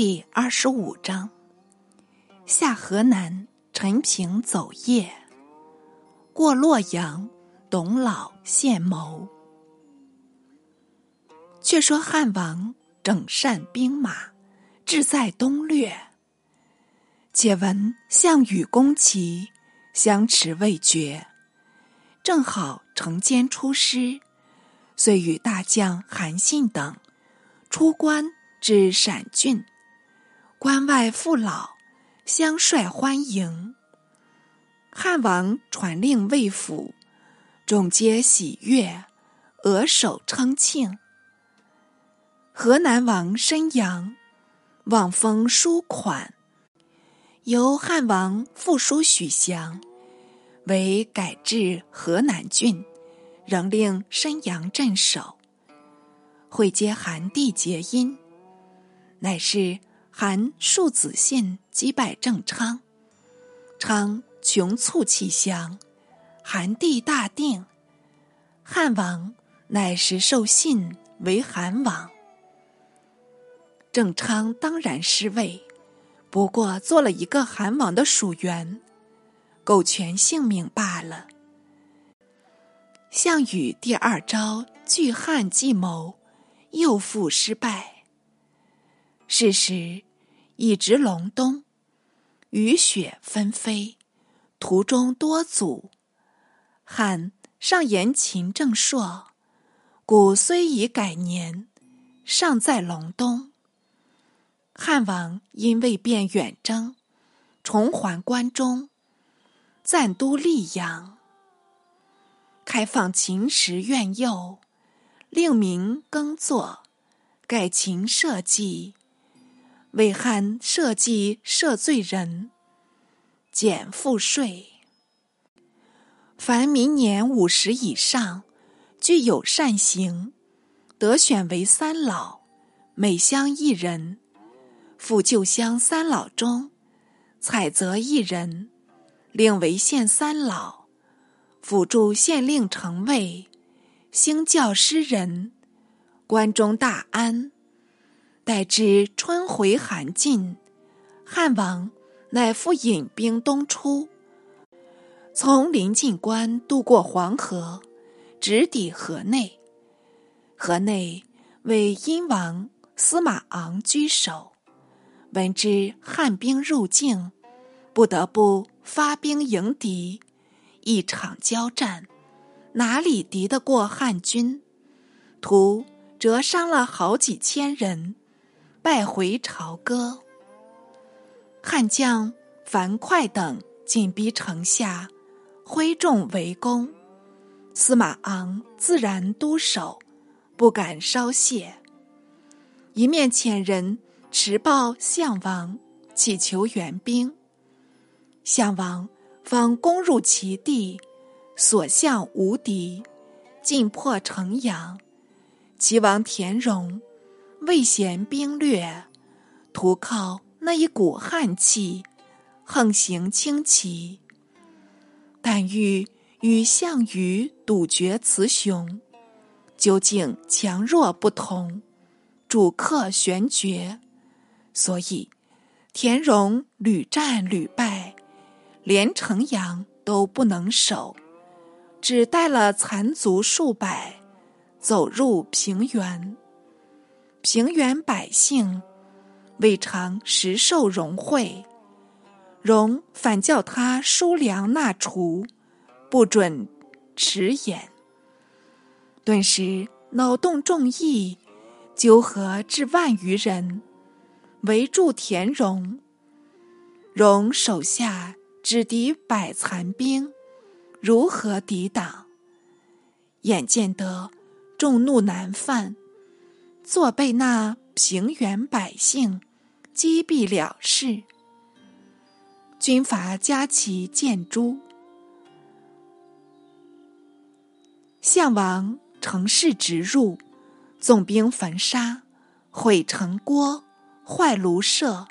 第二十五章：下河南，陈平走夜；过洛阳，董老献谋。却说汉王整善兵马，志在东掠。且闻项羽攻齐，相持未决，正好城间出师，遂与大将韩信等出关至陕郡。关外父老相率欢迎，汉王传令魏府，众皆喜悦，额首称庆。河南王申阳望封书款，由汉王复书许降，为改制河南郡，仍令申阳镇守。会接韩帝结姻，乃是。韩庶子信击败郑昌，昌穷促弃降，韩帝大定，汉王乃时受信为韩王。郑昌当然失位，不过做了一个韩王的属员，苟全性命罢了。项羽第二招拒汉计谋，又复失败。是时。已值隆冬，雨雪纷飞，途中多阻。汉上言秦正朔，古虽已改年，尚在隆冬。汉王因未便远征，重还关中，暂都溧阳，开放秦时苑囿，令民耕作，改秦社稷。为汉社稷赦罪人，减赋税。凡明年五十以上，具有善行，得选为三老，每乡一人。复旧乡三老中，采择一人，令为县三老，辅助县令城尉，兴教诗人，关中大安。待至春回寒尽，汉王乃复引兵东出，从临晋关渡过黄河，直抵河内。河内为殷王司马昂居守，闻知汉兵入境，不得不发兵迎敌。一场交战，哪里敌得过汉军？徒折伤了好几千人。败回朝歌，汉将樊哙等紧逼城下，挥众围攻。司马昂自然督守，不敢稍懈。一面遣人持报项王，乞求援兵。项王方攻入其地，所向无敌，尽破城阳。齐王田荣。未嫌兵略，徒靠那一股汉气，横行轻骑。但欲与项羽赌决雌雄，究竟强弱不同，主客悬绝。所以田荣屡战屡败，连城阳都不能守，只带了残卒数百，走入平原。平原百姓未尝食受荣惠，荣反叫他收粮纳储，不准迟延。顿时脑洞众议，纠合至万余人，围住田荣。荣手下只敌百残兵，如何抵挡？眼见得众怒难犯。作被那平原百姓击毙了事，军阀加其建诸。项王乘势直入，纵兵焚杀，毁城郭，坏庐舍，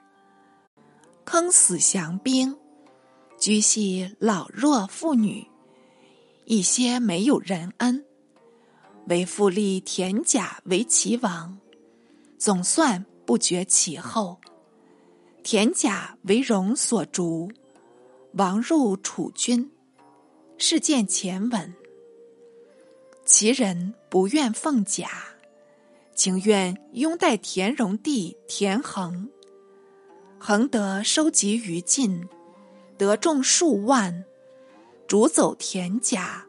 坑死降兵，居系老弱妇女，一些没有人恩。为复立田甲为齐王，总算不绝其后。田甲为戎所逐，亡入楚军。事件前文。其人不愿奉甲，情愿拥戴田荣弟田横。恒得收集于禁，得众数万，逐走田甲，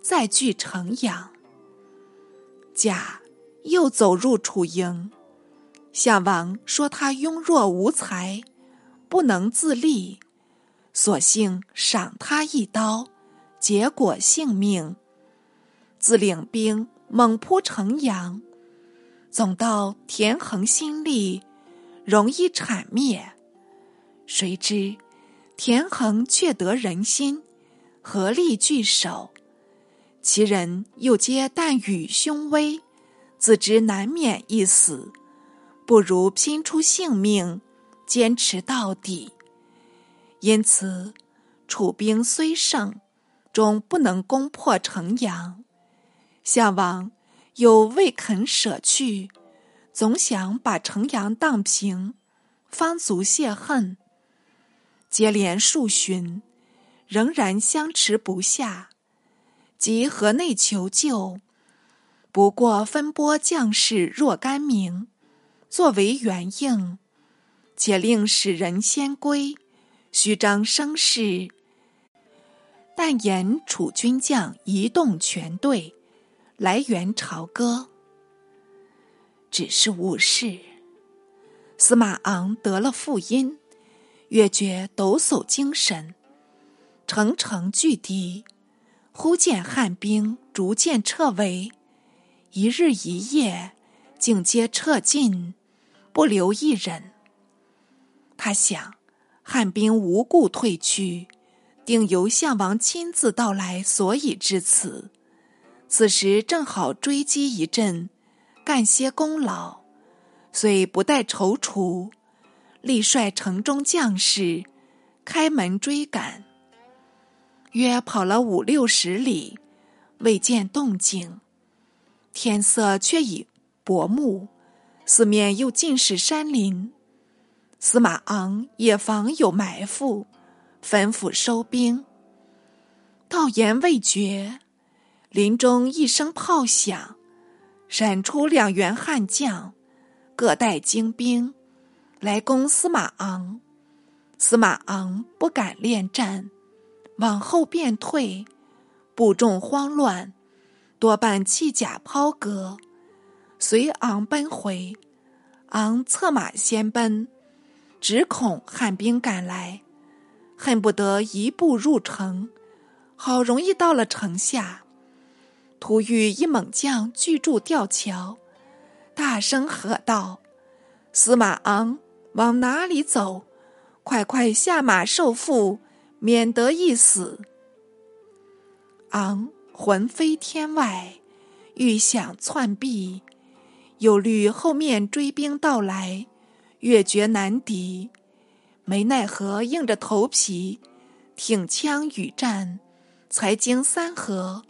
再据城阳。甲又走入楚营，项王说他庸弱无才，不能自立，索性赏他一刀，结果性命。自领兵猛扑城阳，总到田横心力，容易铲灭。谁知田横却得人心，合力拒守。其人又皆啖语凶威，自知难免一死，不如拼出性命，坚持到底。因此，楚兵虽胜，终不能攻破城阳。项王又未肯舍去，总想把城阳荡平，方足泄恨。接连数旬，仍然相持不下，即河内求救，不过分拨将士若干名，作为援应，且令使人先归，虚张声势，但言楚军将移动全队。来源朝歌，只是误事。司马昂得了复音，越觉抖擞精神，乘城拒敌。忽见汉兵逐渐撤围，一日一夜，竟皆撤尽，不留一人。他想，汉兵无故退去，定由项王亲自到来，所以至此。此时正好追击一阵，干些功劳，遂不待踌躇，立率城中将士开门追赶。约跑了五六十里，未见动静，天色却已薄暮，四面又尽是山林。司马昂也防有埋伏，吩咐收兵。道言未绝。林中一声炮响，闪出两员悍将，各带精兵，来攻司马昂。司马昂不敢恋战，往后便退，部众慌乱，多半弃甲抛戈，随昂奔回。昂策马先奔，只恐汉兵赶来，恨不得一步入城。好容易到了城下。突遇一猛将拒住吊桥，大声喝道：“司马昂，往哪里走？快快下马受缚，免得一死。”昂魂飞天外，欲想窜避，又虑后面追兵到来，越觉难敌，没奈何，硬着头皮挺枪与战，才经三合。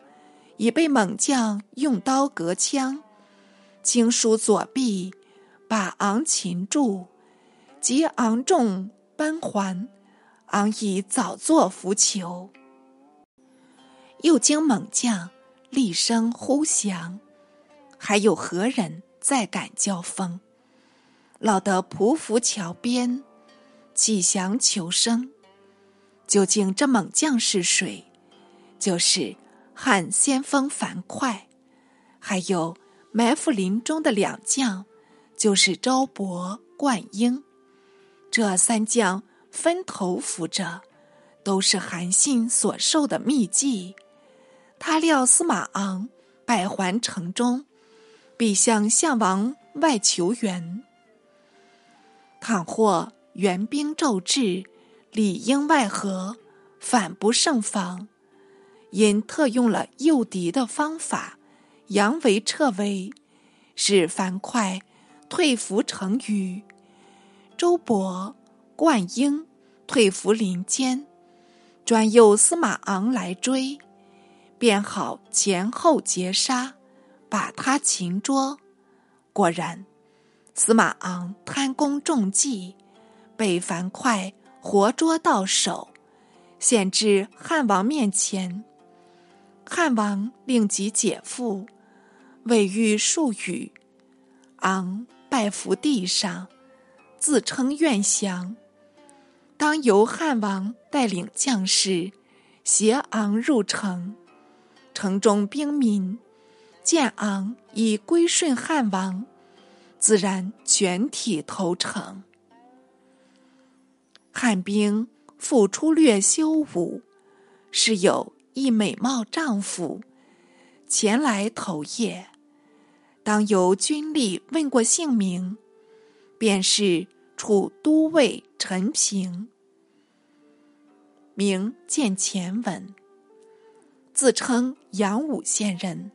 已被猛将用刀隔枪，轻舒左臂，把昂擒住。及昂众奔还，昂已早作浮囚。又经猛将厉声呼降，还有何人再敢交锋？老得匍匐桥边，乞降求生。究竟这猛将是谁？就是。汉先锋樊哙，还有埋伏林中的两将，就是周勃、灌婴。这三将分头扶着，都是韩信所授的秘计。他料司马昂败还城中，必向项王外求援。倘或援兵骤至，里应外合，反不胜防。因特用了诱敌的方法，佯为撤围，使樊哙退伏成余，周勃、灌婴退伏林间，专诱司马昂来追，便好前后截杀，把他擒捉。果然，司马昂贪功中计，被樊哙活捉到手，献至汉王面前。汉王令其解缚，未遇数语，昂拜伏地上，自称愿降。当由汉王带领将士携昂入城，城中兵民见昂已归顺汉王，自然全体投诚。汉兵复出略修武，是有一美貌丈夫前来投谒，当由军吏问过姓名，便是楚都尉陈平，名见前文，自称阳武县人，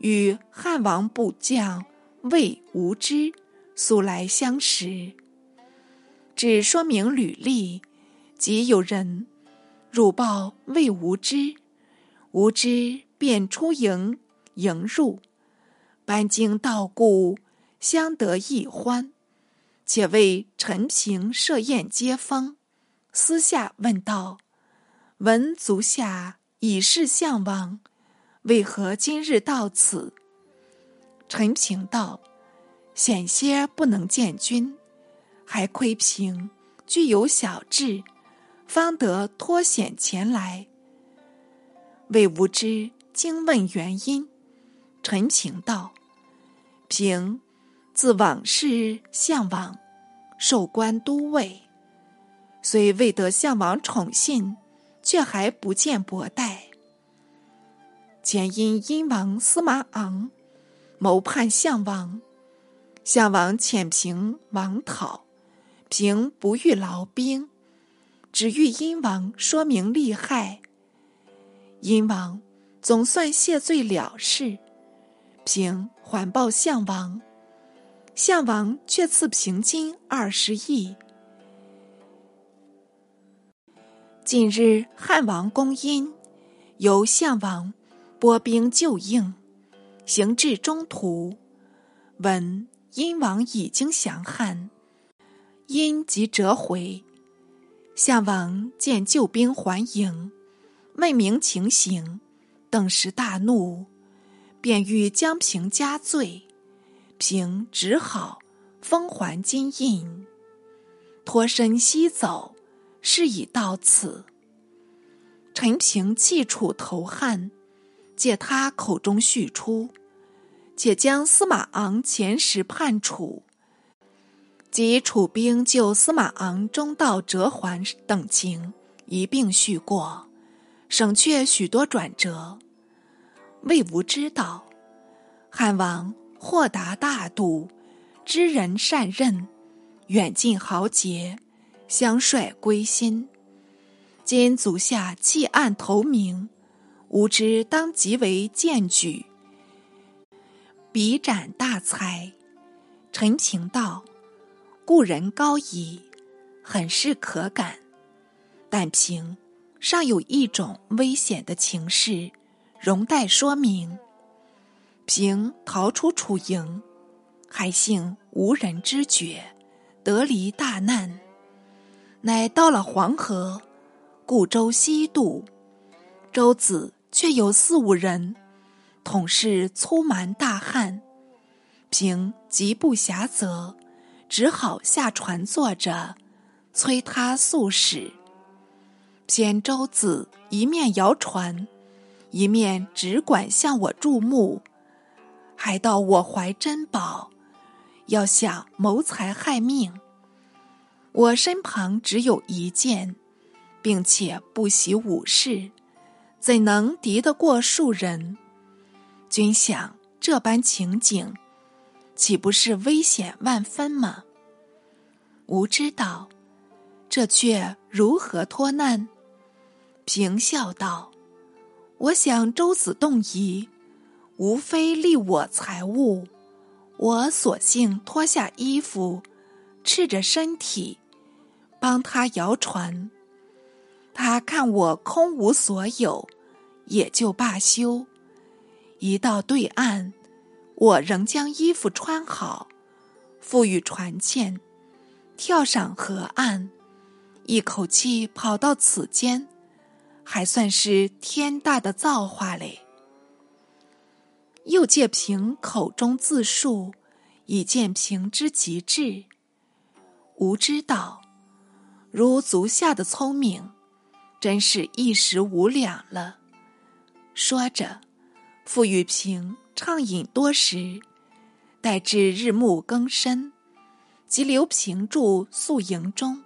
与汉王部将魏无知素来相识。只说明履历，即有人辱报魏无知，无知便出营迎入，班经道故，相得益欢，且为陈平设宴接风。私下问道：“闻足下已是相王，为何今日到此？”陈平道：“险些不能见君。”还亏平具有小智，方得脱险前来。魏无知惊问原因，陈平道：“平自往事相王，受官都尉，虽未得项王宠信，却还不见薄待。前因殷王司马昂谋叛项王，项王遣平王讨。”平不欲劳兵，只欲殷王说明利害。殷王总算谢罪了事，平还报项王，项王却赐平金二十亿。近日汉王攻殷，由项王拨兵救应，行至中途，闻殷王已经降汉。殷即折回，项王见救兵还营，问明情形，顿时大怒，便欲将平加罪。平只好封还金印，脱身西走。事已到此，陈平弃楚投汉，借他口中叙出，且将司马昂前时叛楚。及楚兵救司马昂中道折还等情一并叙过，省却许多转折。魏无知道，汉王豁达大度，知人善任，远近豪杰相率归心。今足下弃暗投明，吾知当即为荐举，笔展大才。陈情道。故人高矣，很是可感。但凭尚有一种危险的情势，容待说明。平逃出楚营，还幸无人知觉，得离大难。乃到了黄河，故舟西渡，舟子却有四五人，统是粗蛮大汉。平极不暇则。只好下船坐着，催他速使。偏舟子一面摇船，一面只管向我注目，还道我怀珍宝，要想谋财害命。我身旁只有一剑，并且不习武事，怎能敌得过数人？君想这般情景。岂不是危险万分吗？吾知道，这却如何脱难？平笑道：“我想周子动移，无非利我财物。我索性脱下衣服，赤着身体，帮他摇船。他看我空无所有，也就罢休。一到对岸。”我仍将衣服穿好，赋予船欠，跳上河岸，一口气跑到此间，还算是天大的造化嘞。又借平口中自述，以见平之极致。吾知道，如足下的聪明，真是一时无两了。说着，复与平畅饮多时，待至日暮更深，即留平住宿营中。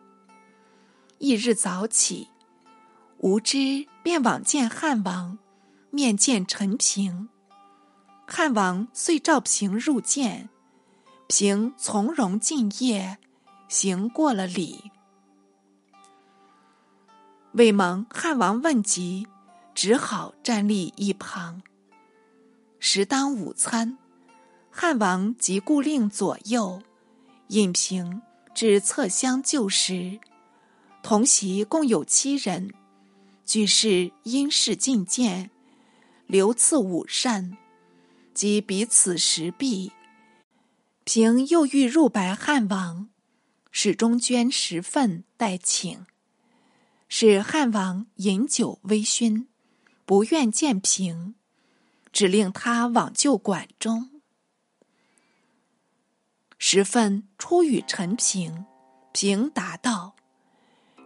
翌日早起，吾知便往见汉王，面见陈平。汉王遂召平入见，平从容进谒，行过了礼。未蒙汉王问及，只好站立一旁。时当午餐，汉王即故令左右引平至侧厢就食。同席共有七人，俱是殷氏进谏，留赐午膳。即彼此食毕，平又欲入白汉王，始终捐十份待请。使汉王饮酒微醺，不愿见平，只令他往就馆中。十分出与陈平，平答道：“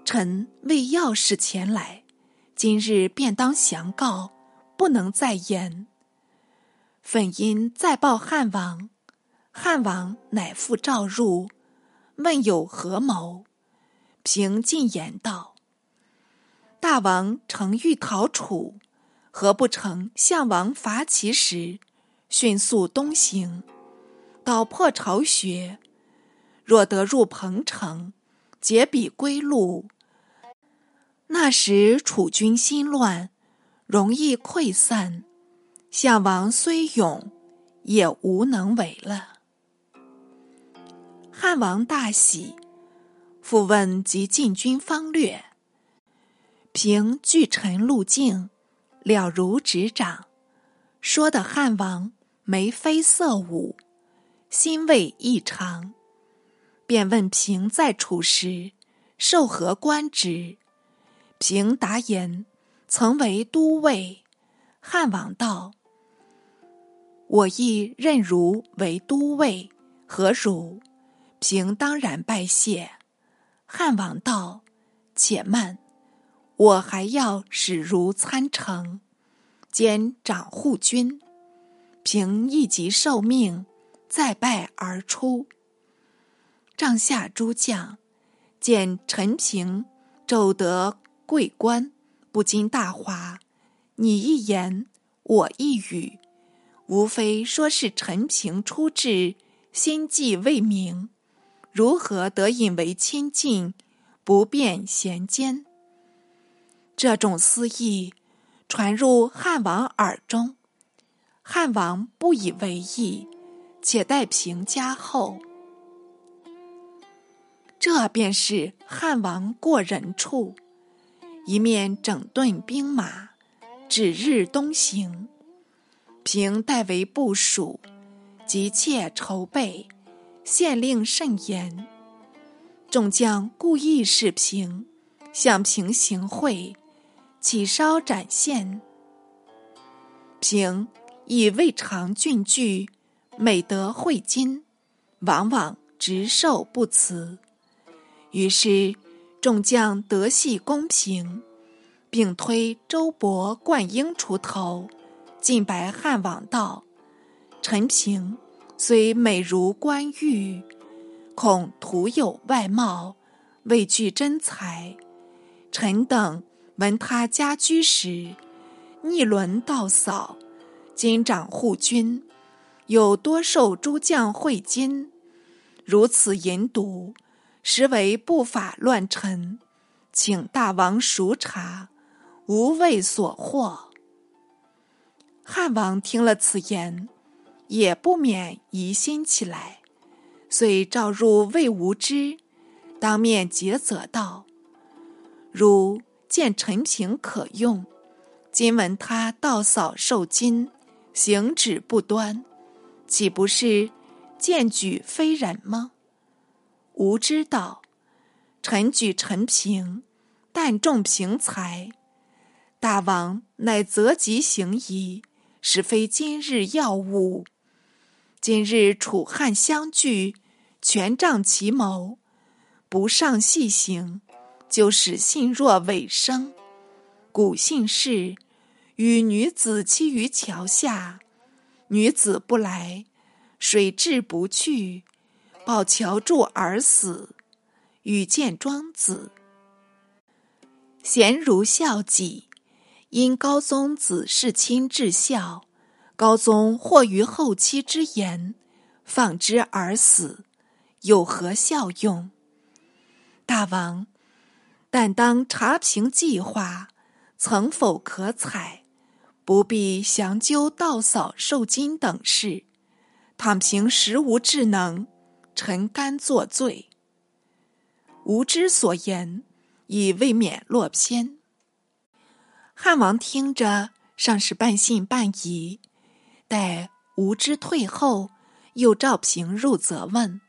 臣为要事前来，今日便当详告，不能再言。”粉因再报汉王，汉王乃复召入，问有何谋。平进言道：“大王诚欲讨楚，何不成项王伐齐时，迅速东行，捣破巢穴？若得入彭城，截彼归路，那时楚军心乱，容易溃散。”项王虽勇，也无能为了。汉王大喜，复问及进军方略。凭据臣路径，了如指掌。说的汉王眉飞色舞，欣慰异常，便问平在楚时受何官职？平答言：曾为都尉。汉王道。我亦任如为都尉，何如？平当然拜谢。汉王道：“且慢，我还要使如参城，兼掌护军。”平一即受命，再拜而出。帐下诸将见陈平骤得贵官，不禁大哗。你一言，我一语。无非说是陈平出至，心计未明，如何得引为亲近，不便衔奸？这种私意传入汉王耳中，汉王不以为意，且待平加厚。这便是汉王过人处，一面整顿兵马，指日东行。平代为部署，急切筹备，县令甚严。众将故意使平向平行贿，起烧展现。平以未尝郡据，每得贿金，往往执受不辞。于是众将得系公平，并推周勃、灌婴出头。晋白汉王道：“陈平虽美如冠玉，恐徒有外貌，未具真才。臣等闻他家居时，逆伦道扫，今掌护军，有多受诸将贿金，如此淫毒，实为不法乱臣，请大王熟察，无谓所获。”汉王听了此言，也不免疑心起来，遂召入魏无知，当面诘责道：“如见陈平可用，今闻他盗扫受金，行止不端，岂不是荐举非人吗？吾知道，臣举陈平，但重平才。大王乃择吉行矣，实非今日要务。今日楚汉相聚，权杖齐谋，不上细行，就使信若尾声。古信氏，与女子栖于桥下，女子不来，水至不去，抱桥柱而死。与见庄子，贤如孝己。因高宗子世亲至孝，高宗或于后期之言，放之而死，有何效用？大王，但当查评计划，曾否可采？不必详究道扫受金等事。倘凭实无智能，臣甘作罪。吾之所言，已未免落偏。汉王听着，尚是半信半疑。待吴之退后，又召平入责问。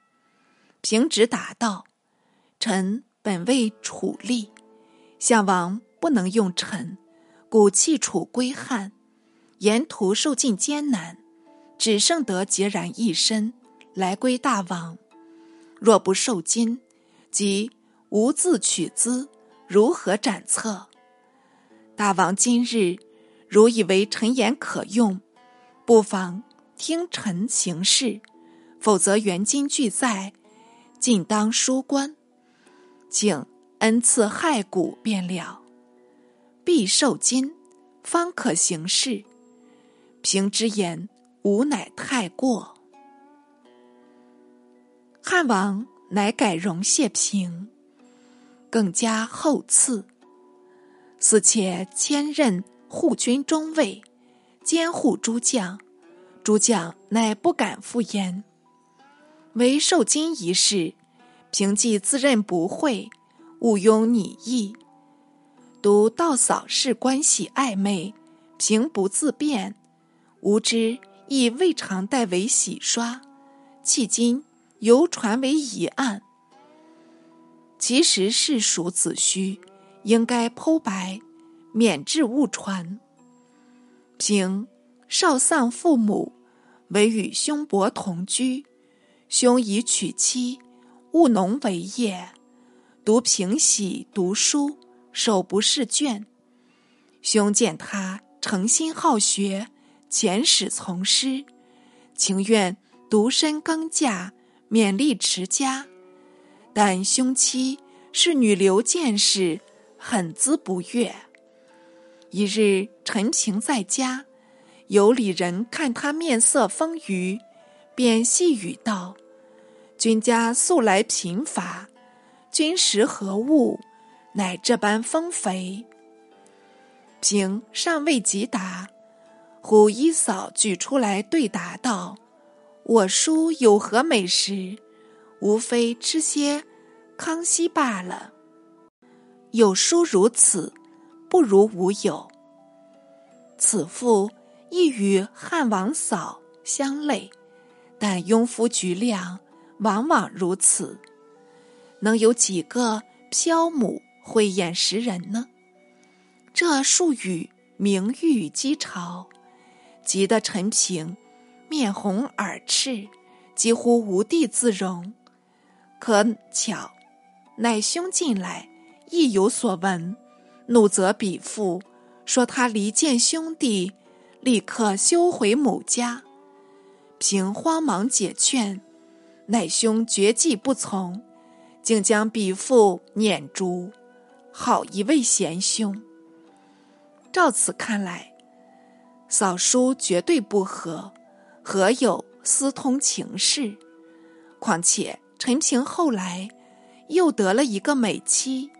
平直答道：“臣本为楚吏，项王不能用臣，故弃楚归汉。沿途受尽艰难，只剩得孑然一身，来归大王。若不受金，即无自取资，如何斩策？”大王今日如以为臣言可用，不妨听臣行事，否则原金俱在，尽当书官，请恩赐骸骨便了。必受金，方可行事。平之言，吾乃太过。汉王乃改容谢平，更加厚赐。死且迁任护军中尉，监护诸将。诸将乃不敢复言。唯受金一事，平既自认不讳，毋庸拟议。独道嫂事关系暧昧，平不自辩，吾知亦未尝代为洗刷。迄今犹传为疑案，其实是属子虚。应该剖白，免致误传。平少丧父母，唯与兄伯同居。兄已娶妻，务农为业，独平喜读书，手不释卷。兄见他诚心好学，遣使从师，情愿独身耕稼，勉力持家。但兄妻是女流见识。很滋不悦。一日，陈平在家，有里人看他面色丰腴，便细语道：“君家素来贫乏，君食何物，乃这般丰肥？”平尚未及答，忽一嫂举出来对答道：“我叔有何美食？无非吃些康熙罢了。”有书如此，不如无有。此妇亦与汉王嫂相类，但庸夫局量往往如此。能有几个飘母慧眼识人呢？这数语名誉讥嘲，急得陈平面红耳赤，几乎无地自容。可巧，乃兄进来。亦有所闻，怒责彼父，说他离间兄弟，立刻休回母家。平慌忙解劝，乃兄绝计不从，竟将彼父撵逐。好一位贤兄！照此看来，嫂叔绝对不和，何有私通情事？况且陈平后来又得了一个美妻。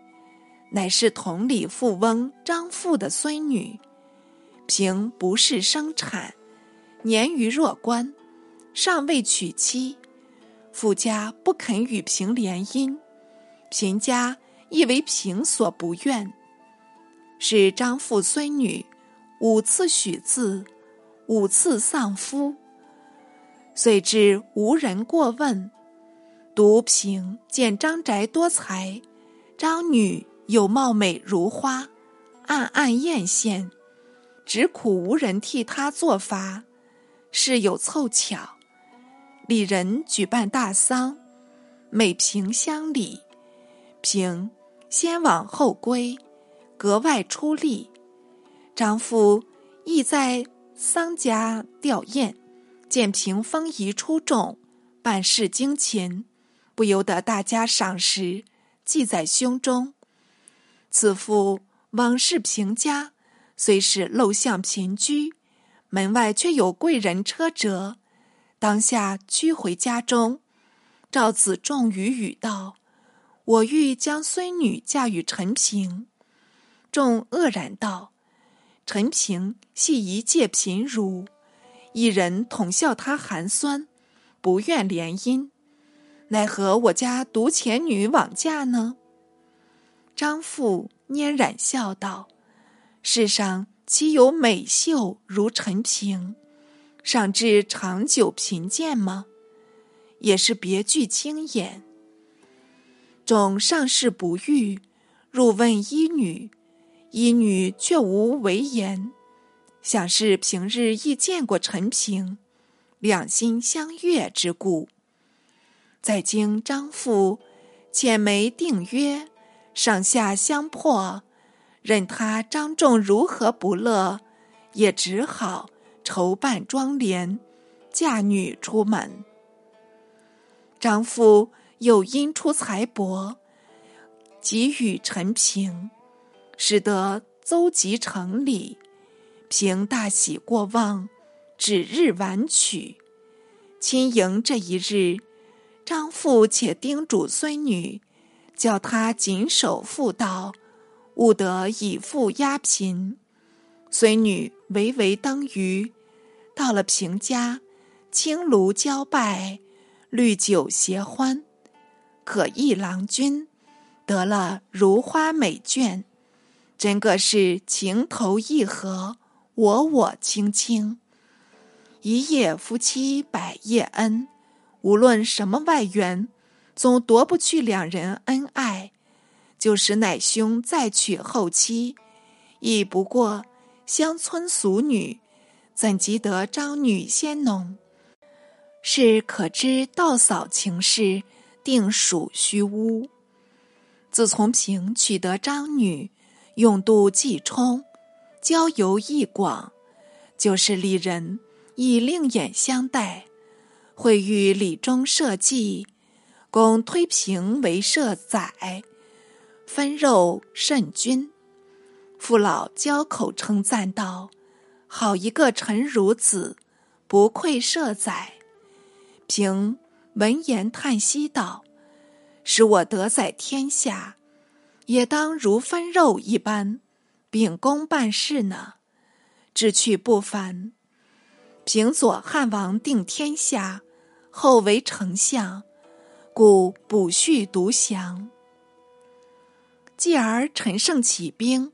乃是同里富翁张富的孙女，凭不是生产，年逾弱冠，尚未娶妻，富家不肯与平联姻，平家亦为平所不愿，使张富孙女五次许字，五次丧夫，遂至无人过问，独平见张宅多才，张女又貌美如花，暗暗艳羡，只苦无人替他作法。事有凑巧，李人举办大丧，美平乡里，平先往后归，格外出力。张夫亦在丧家吊唁，见平风仪出众，办事精勤。不由得大家赏识，记在胸中。此父往事平家，虽是陋巷贫居，门外却有贵人车辙。当下居回家中，赵子仲语语道：“我欲将孙女嫁与陈平。”仲愕然道：“陈平系一介贫儒，一人统笑他寒酸，不愿联姻。”奈何我家独前女枉嫁呢？张父拈染笑道：“世上岂有美秀如陈平，尚至长久贫贱吗？也是别具清眼。”众上士不遇，入问医女，医女却无为言，想是平日亦见过陈平，两心相悦之故。在经张父浅眉定约，上下相迫，任他张仲如何不乐，也只好筹办妆奁，嫁女出门。张父又因出财帛，给予陈平，使得邹集成礼，平大喜过望，指日晚娶。亲迎这一日。张父且叮嘱孙女，叫他谨守妇道，勿得以富压贫。孙女唯唯登舆，到了平家，青庐交拜，绿酒携欢，可意郎君，得了如花美眷，真个是情投意合，我我卿卿，一夜夫妻百夜恩。无论什么外援，总夺不去两人恩爱。就使乃兄再娶后妻，亦不过乡村俗女，怎及得张女先浓？是可知道嫂情事，定属虚诬。自从平取得张女，用度既充，交游亦广，就是里人以另眼相待。会遇礼中设计，公推平为社宰，分肉甚均。父老交口称赞道：“好一个陈孺子，不愧社宰。”平闻言叹息道：“使我得在天下，也当如分肉一般，秉公办事呢。志趣不凡。”平左汉王定天下，后为丞相，故补叙独详。继而陈胜起兵，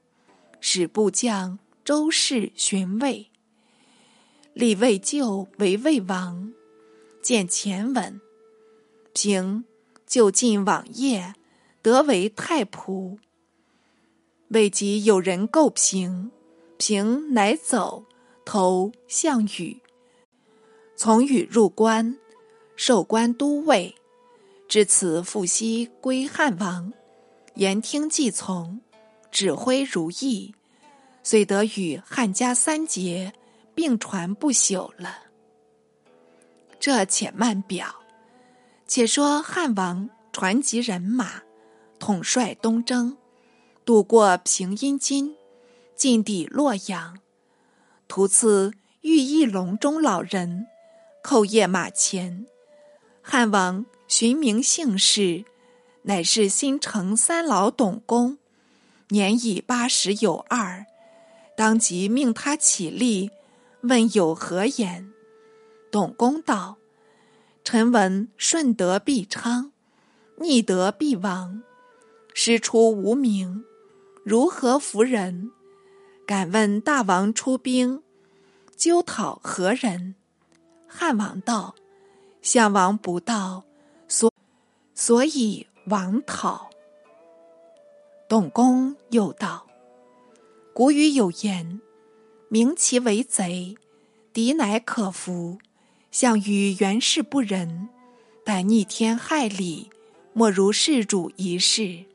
使部将周氏寻魏。立魏咎为魏王，见前文。平就晋往业，得为太仆。未及有人构平，平乃走。投项羽，从羽入关，授官都尉。至此复西归汉王，言听计从，指挥如意，遂得与汉家三杰并传不朽了。这且慢表，且说汉王传集人马，统帅东征，渡过平阴津，进抵洛阳。途次遇一隆中老人，叩谒马前。汉王寻名姓氏，乃是新城三老董公，年已八十有二。当即命他起立，问有何言。董公道：“臣闻顺德必昌，逆德必亡，师出无名，如何服人？”敢问大王出兵，纠讨何人？汉王道：“项王不到，所所以王讨。董公又道：“古语有言，明其为贼，敌乃可服。项羽原是不仁，但逆天害理，莫如事主一事。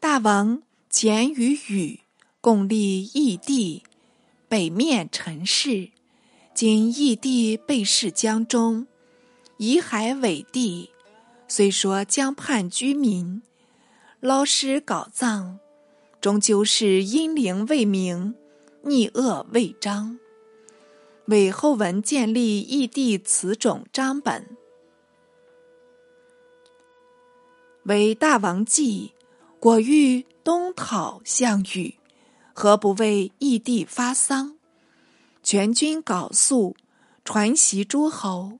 大王简与禹共立义帝，北面陈氏。今义帝被弑江中，遗海为地，虽说江畔居民。”捞尸搞葬，终究是阴灵未明，逆恶未彰。为后文建立异地此种章本，为大王计。果欲东讨项羽，何不为异地发丧？全军缟素，传习诸侯，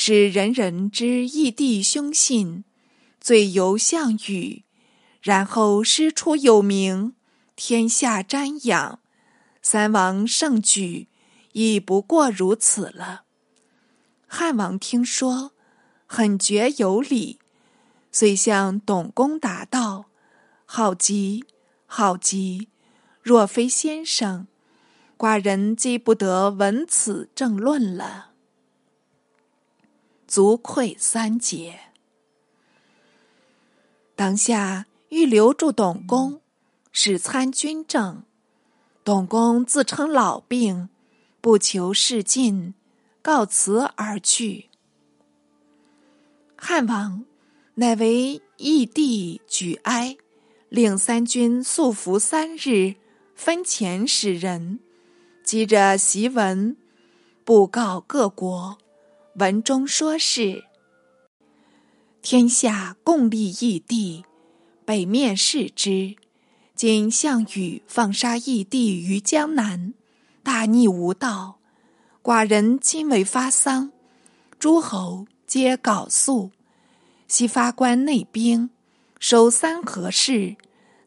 使人人知异弟凶信，罪由项羽。然后师出有名，天下瞻仰，三王盛举，已不过如此了。汉王听说，很觉有理，遂向董公答道：“好极，好极！若非先生，寡人既不得闻此正论了，足愧三节。”当下。欲留住董公，使参军政。董公自称老病，不求事尽，告辞而去。汉王乃为义帝举哀，令三军宿服三日，分遣使人，急着檄文，布告各国。文中说是天下共立义帝。北面视之，今项羽放杀义帝于江南，大逆无道。寡人今为发丧，诸侯皆缟素，西发关内兵，守三河市，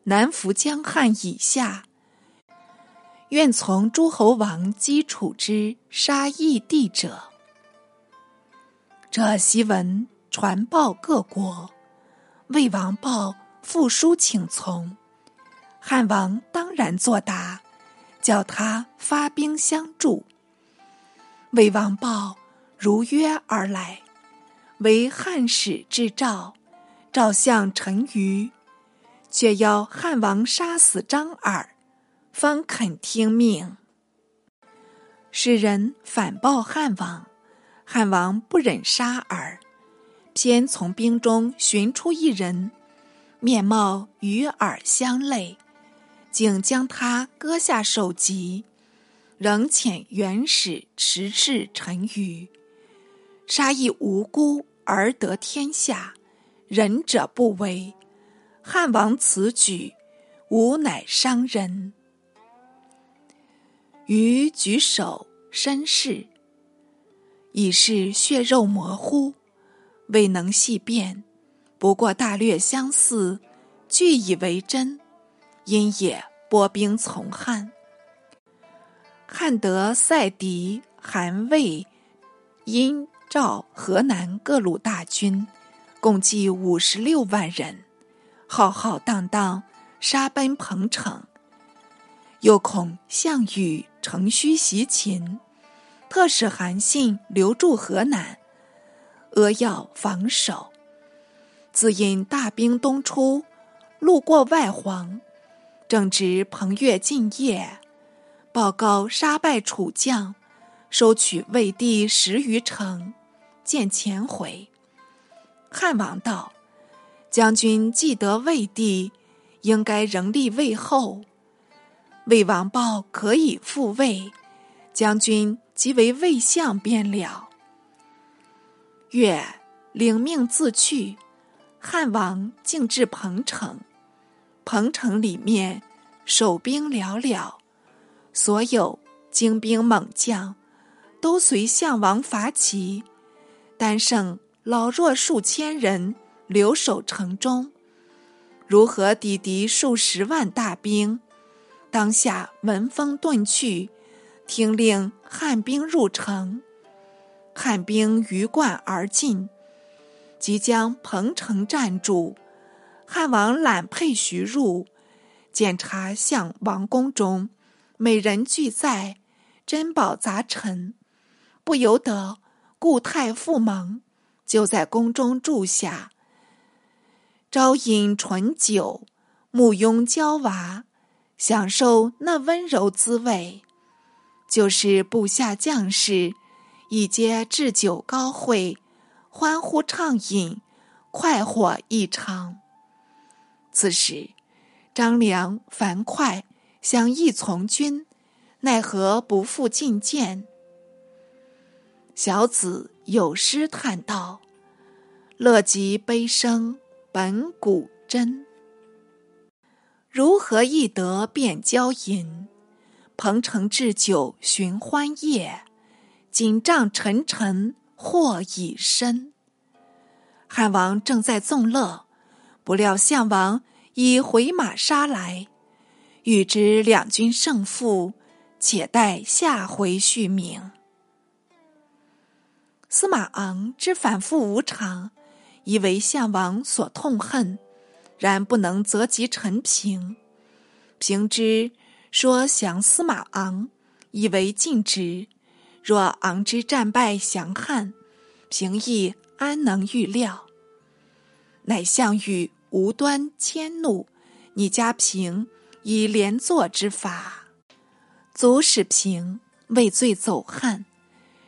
南服江汉以下。愿从诸侯王击楚之杀义帝者。这檄文传报各国，魏王报。复书请从，汉王当然作答，叫他发兵相助。魏王豹如约而来，为汉使之诏，诏相陈馀，却要汉王杀死张耳，方肯听命。使人反报汉王，汉王不忍杀耳，偏从兵中寻出一人。面貌与耳相类，竟将他割下首级，仍遣元使持事陈馀，杀一无辜而得天下，仁者不为。汉王此举，无乃伤人。于举手身视，已是血肉模糊，未能细辨。不过大略相似，俱以为真，因也拨兵从汉。汉得塞狄、韩、魏、殷、赵、河南各路大军，共计五十六万人，浩浩荡荡杀奔彭城。又恐项羽乘虚袭秦，特使韩信留驻河南，扼要防守。自引大兵东出，路过外黄，正值彭越进夜，报告杀败楚将，收取魏地十余城，见前回。汉王道：“将军既得魏地，应该仍立魏后。魏王报可以复魏，将军即为魏相便了。”越领命自去。汉王竟至彭城，彭城里面守兵寥寥，所有精兵猛将都随项王伐齐，单剩老弱数千人留守城中，如何抵敌数十万大兵？当下闻风遁去，听令汉兵入城，汉兵鱼贯而进。即将彭城占住。汉王揽佩徐入，检查向王宫中，美人俱在，珍宝杂陈，不由得故态复萌，就在宫中住下，朝饮醇酒，暮拥娇娃，享受那温柔滋味。就是部下将士，一皆置酒高会，欢呼畅饮，快活异常。此时，张良、樊哙想意从军，奈何不复进谏。小子有诗叹道：“乐极悲生本古真，如何易得便交银？”彭城置酒寻欢夜，锦帐沉沉祸已深。汉王正在纵乐，不料项王已回马杀来。欲知两军胜负，且待下回续明。司马昂之反复无常，以为项王所痛恨，然不能择及陈平。平之。说降司马昂，以为尽职。若昂之战败降汉，平亦安能预料？乃项羽无端迁怒，拟加平以连坐之法，足使平畏罪走汉。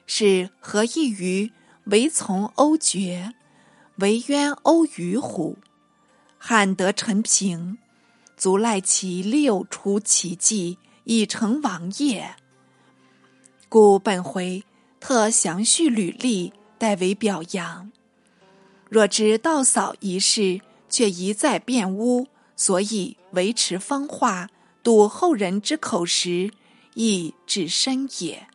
是何异于为从欧绝，为冤欧虞乎？汉得陈平。足赖其六出奇迹，已成王业。故本回特详叙履历，代为表扬。若知道扫一事，却一再变污，所以维持风化，堵后人之口实，亦至深也。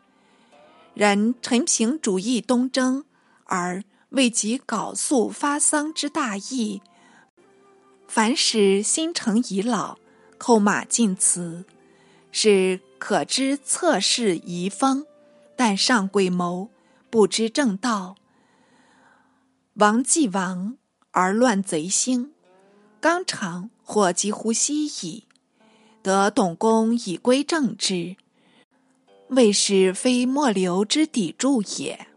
然陈平主义东征，而未及缟素发丧之大义。凡使新城已老，扣马进祠，是可知侧室遗风，但上诡谋，不知正道。王既亡而乱贼兴，纲常或几乎息矣。得董公以归正之，未使非末流之砥柱也。